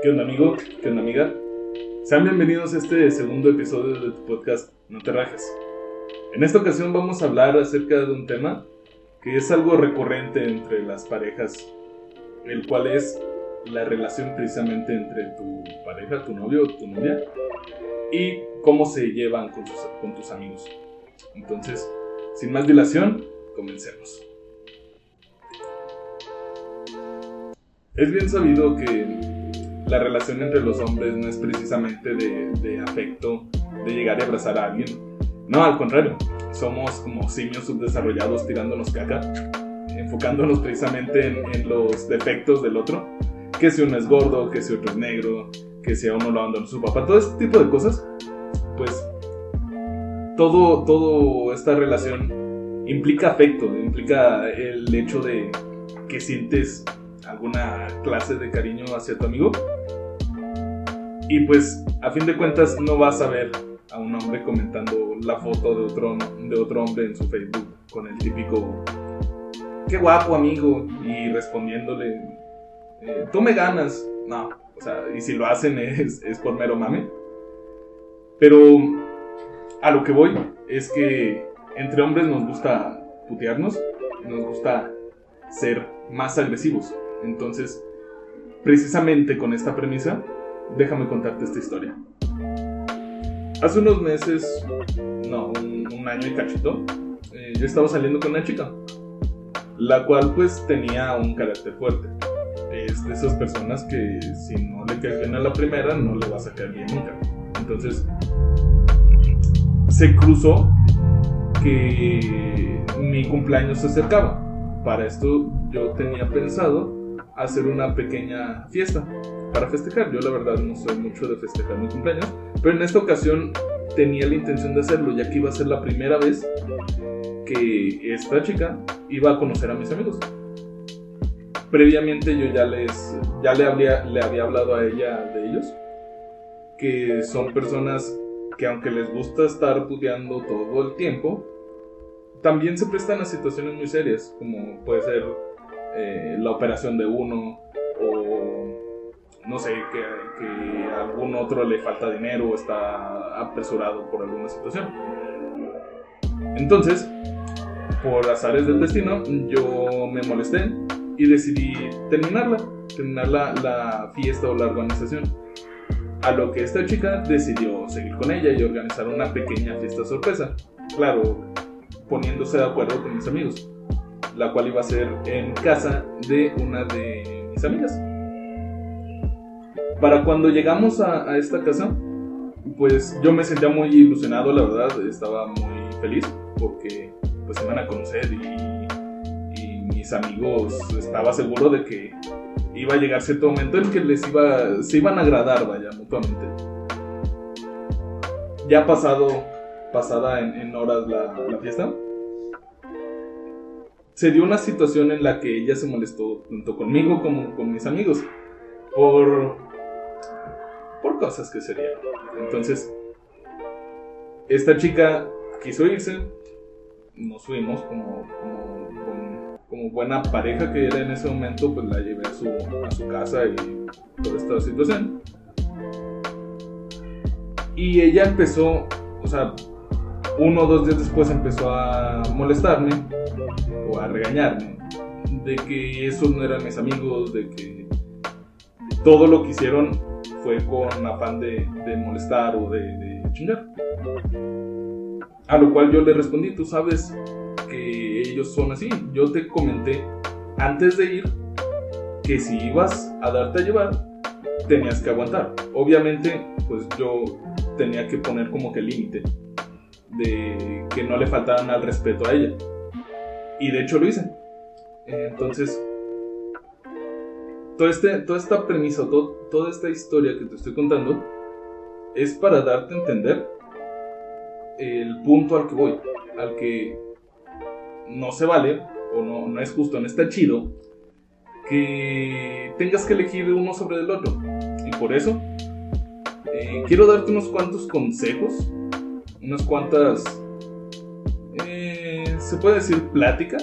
¿Qué onda amigo? ¿Qué onda amiga? Sean bienvenidos a este segundo episodio de tu podcast No te rajes. En esta ocasión vamos a hablar acerca de un tema que es algo recurrente entre las parejas, el cual es la relación precisamente entre tu pareja, tu novio o tu novia y cómo se llevan con con tus amigos. Entonces, sin más dilación, comencemos. Es bien sabido que la relación entre los hombres no es precisamente de, afecto, de llegar y abrazar a alguien. No, al contrario, somos como simios subdesarrollados tirándonos caca, enfocándonos precisamente en, los defectos del otro. Que si uno es gordo, que si otro es negro, que si a uno lo abandonó su papá, todo este tipo de cosas, pues todo, todo esta relación implica afecto, implica el hecho de que sientes alguna clase de cariño hacia tu amigo. Y pues a fin de cuentas no vas a ver a un hombre comentando la foto de otro, de otro hombre en su Facebook con el típico qué guapo amigo y respondiéndole eh, tú me ganas. No, o sea, y si lo hacen es, es por mero mame. Pero a lo que voy es que entre hombres nos gusta putearnos, nos gusta ser más agresivos. Entonces, precisamente con esta premisa, déjame contarte esta historia. Hace unos meses, no, un, año y cachito, eh, yo estaba saliendo con una chica, la cual pues tenía un carácter fuerte. Es de esas personas que si no le cae bien a la primera, no le va a sacar bien nunca. Entonces, se cruzó que mi cumpleaños se acercaba. Para esto yo tenía pensado hacer una pequeña fiesta para festejar. Yo la verdad no soy mucho de festejar mi cumpleaños, pero en esta ocasión tenía la intención de hacerlo, ya que iba a ser la primera vez que esta chica iba a conocer a mis amigos. Previamente yo ya les ya le había, le había hablado a ella de ellos, que son personas que aunque les gusta estar puteando todo el tiempo, también se prestan a situaciones muy serias, como puede ser eh, la operación de uno o no sé, que, algún otro le falta dinero o está apresurado por alguna situación. Entonces, por azares del destino, yo me molesté y decidí terminarla, terminar la fiesta o la organización. A lo que esta chica decidió seguir con ella y organizar una pequeña fiesta sorpresa. Claro, poniéndose de acuerdo con mis amigos la cual iba a ser en casa de una de mis amigas. Para cuando llegamos a, esta casa, pues yo me sentía muy ilusionado, la verdad, estaba muy feliz porque pues se iban a conocer y, mis amigos estaba seguro de que iba a llegar cierto momento en que les iba, se iban a agradar, vaya, mutuamente. Ya pasado, pasada en, horas la fiesta, se dio una situación en la que ella se molestó tanto conmigo como con mis amigos por por cosas que serían. Entonces, esta chica quiso irse, nos fuimos como, como, buena pareja que era en ese momento, pues la llevé a su, a su casa y toda esta situación. Y ella empezó, o sea, uno o dos días después empezó a molestarme o a regañarme de que esos no eran mis amigos, de que todo lo que hicieron fue con afán de, molestar o de, chingar. A lo cual yo le respondí, tú sabes que ellos son así. Yo te comenté antes de ir que si ibas a darte a llevar, tenías que aguantar. Obviamente, pues yo tenía que poner como que límite de que no le faltaran al respeto a ella. Y de hecho lo hice. Entonces, todo este, toda esta premisa, toda esta historia que te estoy contando, es para darte a entender el punto al que voy, al que no se vale, o no, no es justo, no está chido, que tengas que elegir uno sobre el otro. Y por eso, eh, quiero darte unos cuantos consejos unas cuantas, eh, se puede decir plática,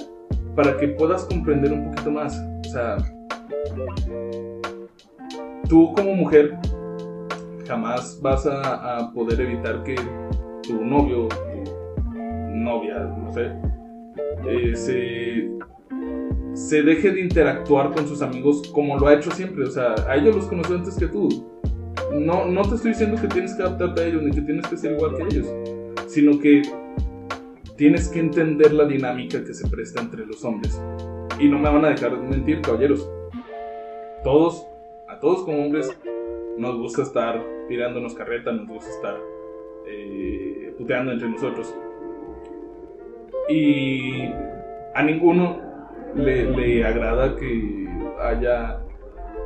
para que puedas comprender un poquito más. O sea, tú como mujer jamás vas a, poder evitar que tu novio, tu novia, no sé, eh, se, se deje de interactuar con sus amigos como lo ha hecho siempre. O sea, a ellos los conoció antes que tú. No, no te estoy diciendo que tienes que adaptarte a ellos ni que tienes que ser igual que ellos, sino que tienes que entender la dinámica que se presta entre los hombres. Y no me van a dejar mentir, caballeros. Todos, a todos como hombres, nos gusta estar tirándonos carreta, nos gusta estar eh, puteando entre nosotros. Y a ninguno le, agrada que haya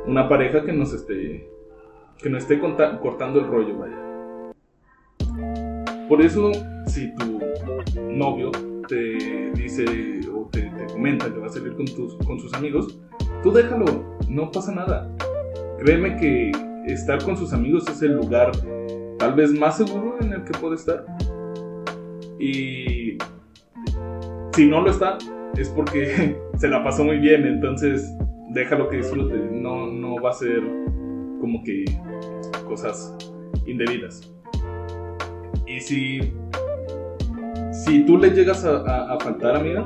una pareja que nos esté que no esté cortando el rollo, vaya. Por eso, si tu novio te dice o te, comenta que va a salir con, tus, con sus amigos, tú déjalo, no pasa nada. Créeme que estar con sus amigos es el lugar tal vez más seguro en el que puede estar. Y si no lo está, es porque se la pasó muy bien, entonces déjalo que disfrute, no, no va a ser como que cosas indebidas. Y si, si tú le llegas a, a faltar, amiga,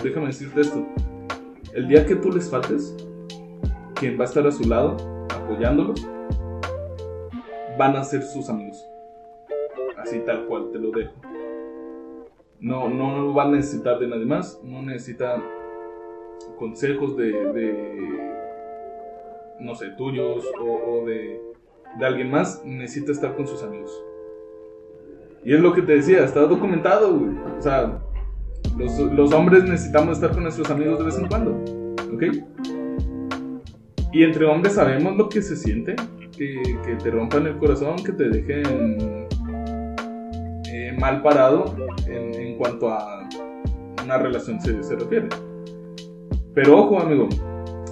déjame decirte esto, el día que tú les faltes, quien va a estar a su lado apoyándolos van a ser sus amigos. Así tal cual te lo dejo. No, no va a necesitar de nadie más, no necesita consejos de, no sé, tuyos o, de, de, alguien más, necesita estar con sus amigos. Y es lo que te decía, está documentado, O sea, los, los hombres necesitamos estar con nuestros amigos de vez en cuando, ¿ok? Y entre hombres sabemos lo que se siente, que, te rompan el corazón, que te dejen eh, mal parado en, cuanto a una relación se, refiere. Pero ojo, amigo,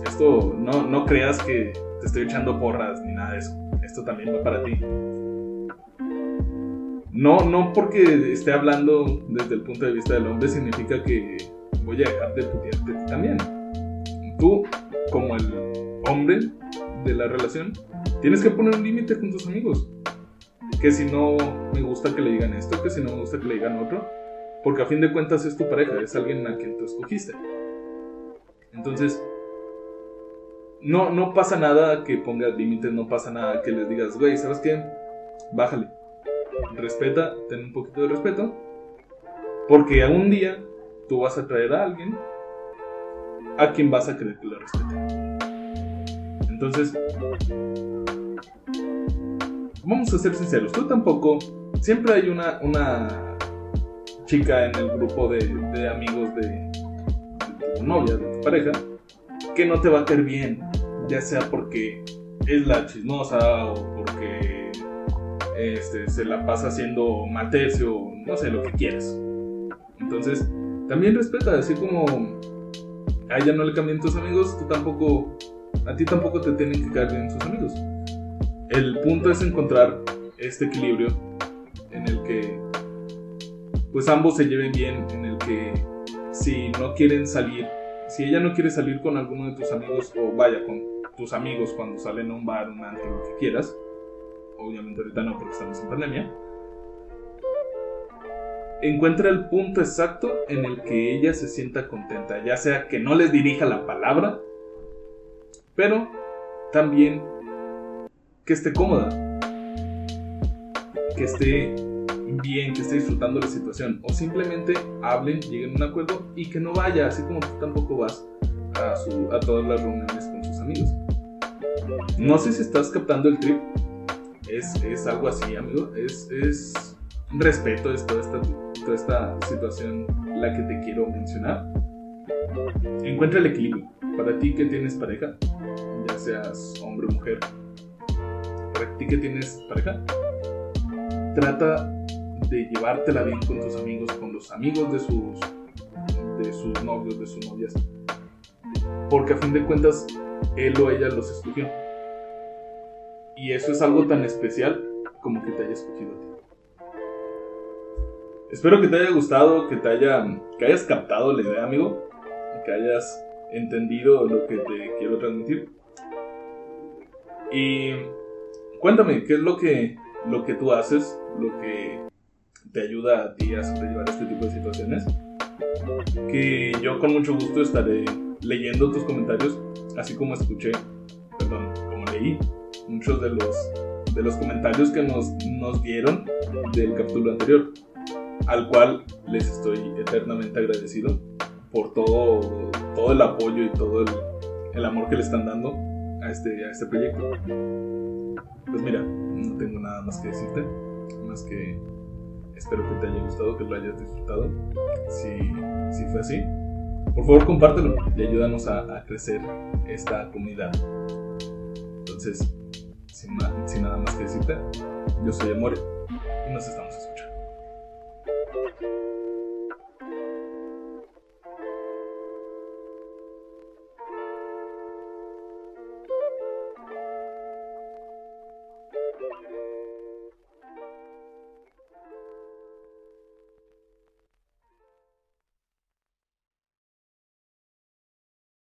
esto no, no creas que te estoy echando porras ni nada de eso. Esto también va para ti. No, no porque esté hablando desde el punto de vista del hombre significa que voy a dejar de putearte también. Tú, como el hombre de la relación, tienes que poner un límite con tus amigos. Que si no me gusta que le digan esto, que si no me gusta que le digan otro, porque a fin de cuentas es tu pareja, es alguien a quien tú escogiste. Entonces, no, no pasa nada que pongas límites, no pasa nada que les digas, güey, ¿sabes qué? Bájale. Respeta, ten un poquito de respeto, porque algún día tú vas a traer a alguien a quien vas a querer que le respete. Entonces, vamos a ser sinceros, tú tampoco, siempre hay una, una chica en el grupo de, amigos de, tu novia, de tu pareja, que no te va a caer bien, ya sea porque es la chismosa o porque este, se la pasa haciendo mal o no sé, lo que quieras. Entonces, también respeta, así como a ella no le cambian tus amigos, tú tampoco a ti tampoco te tienen que caer bien sus amigos. El punto es encontrar este equilibrio en el que pues ambos se lleven bien, en el que si no quieren salir, si ella no quiere salir con alguno de tus amigos o vaya con tus amigos cuando salen a un bar, un antro, lo que quieras, obviamente ahorita no porque estamos en pandemia, encuentra el punto exacto en el que ella se sienta contenta, ya sea que no les dirija la palabra pero también que esté cómoda, que esté bien, que esté disfrutando la situación, o simplemente hablen, lleguen a un acuerdo y que no vaya, así como tú tampoco vas a, todas las reuniones con sus amigos. No sé si estás captando el trip, es, algo así, amigo, es, es respeto, es toda esta, toda esta situación la que te quiero mencionar. Encuentra el equilibrio. Para ti que tienes pareja, ya seas hombre o mujer, para ti que tienes pareja, trata de llevártela bien con tus amigos, con los amigos de sus, de sus novios, de sus novias. Porque a fin de cuentas, él o ella los escogió. Y eso es algo tan especial como que te haya escogido a ti. Espero que te haya gustado, que te haya, que hayas captado la idea, amigo, que hayas entendido lo que te quiero transmitir. Y cuéntame, ¿qué es lo que, lo que tú haces, lo que te ayuda a ti a sobrellevar este tipo de situaciones? Que yo con mucho gusto estaré leyendo tus comentarios, así como escuché, perdón, como leí muchos de los, de los comentarios que nos, nos dieron del capítulo anterior, al cual les estoy eternamente agradecido por todo, todo el apoyo y todo el, el amor que le están dando a este, a este proyecto. Pues mira, no tengo nada más que decirte, más que espero que te haya gustado, que lo hayas disfrutado. Si, si fue así, por favor, compártelo y ayúdanos a, crecer esta comunidad. Entonces, sin, sin nada más que decirte, yo soy Amore y nos estamos escuchando.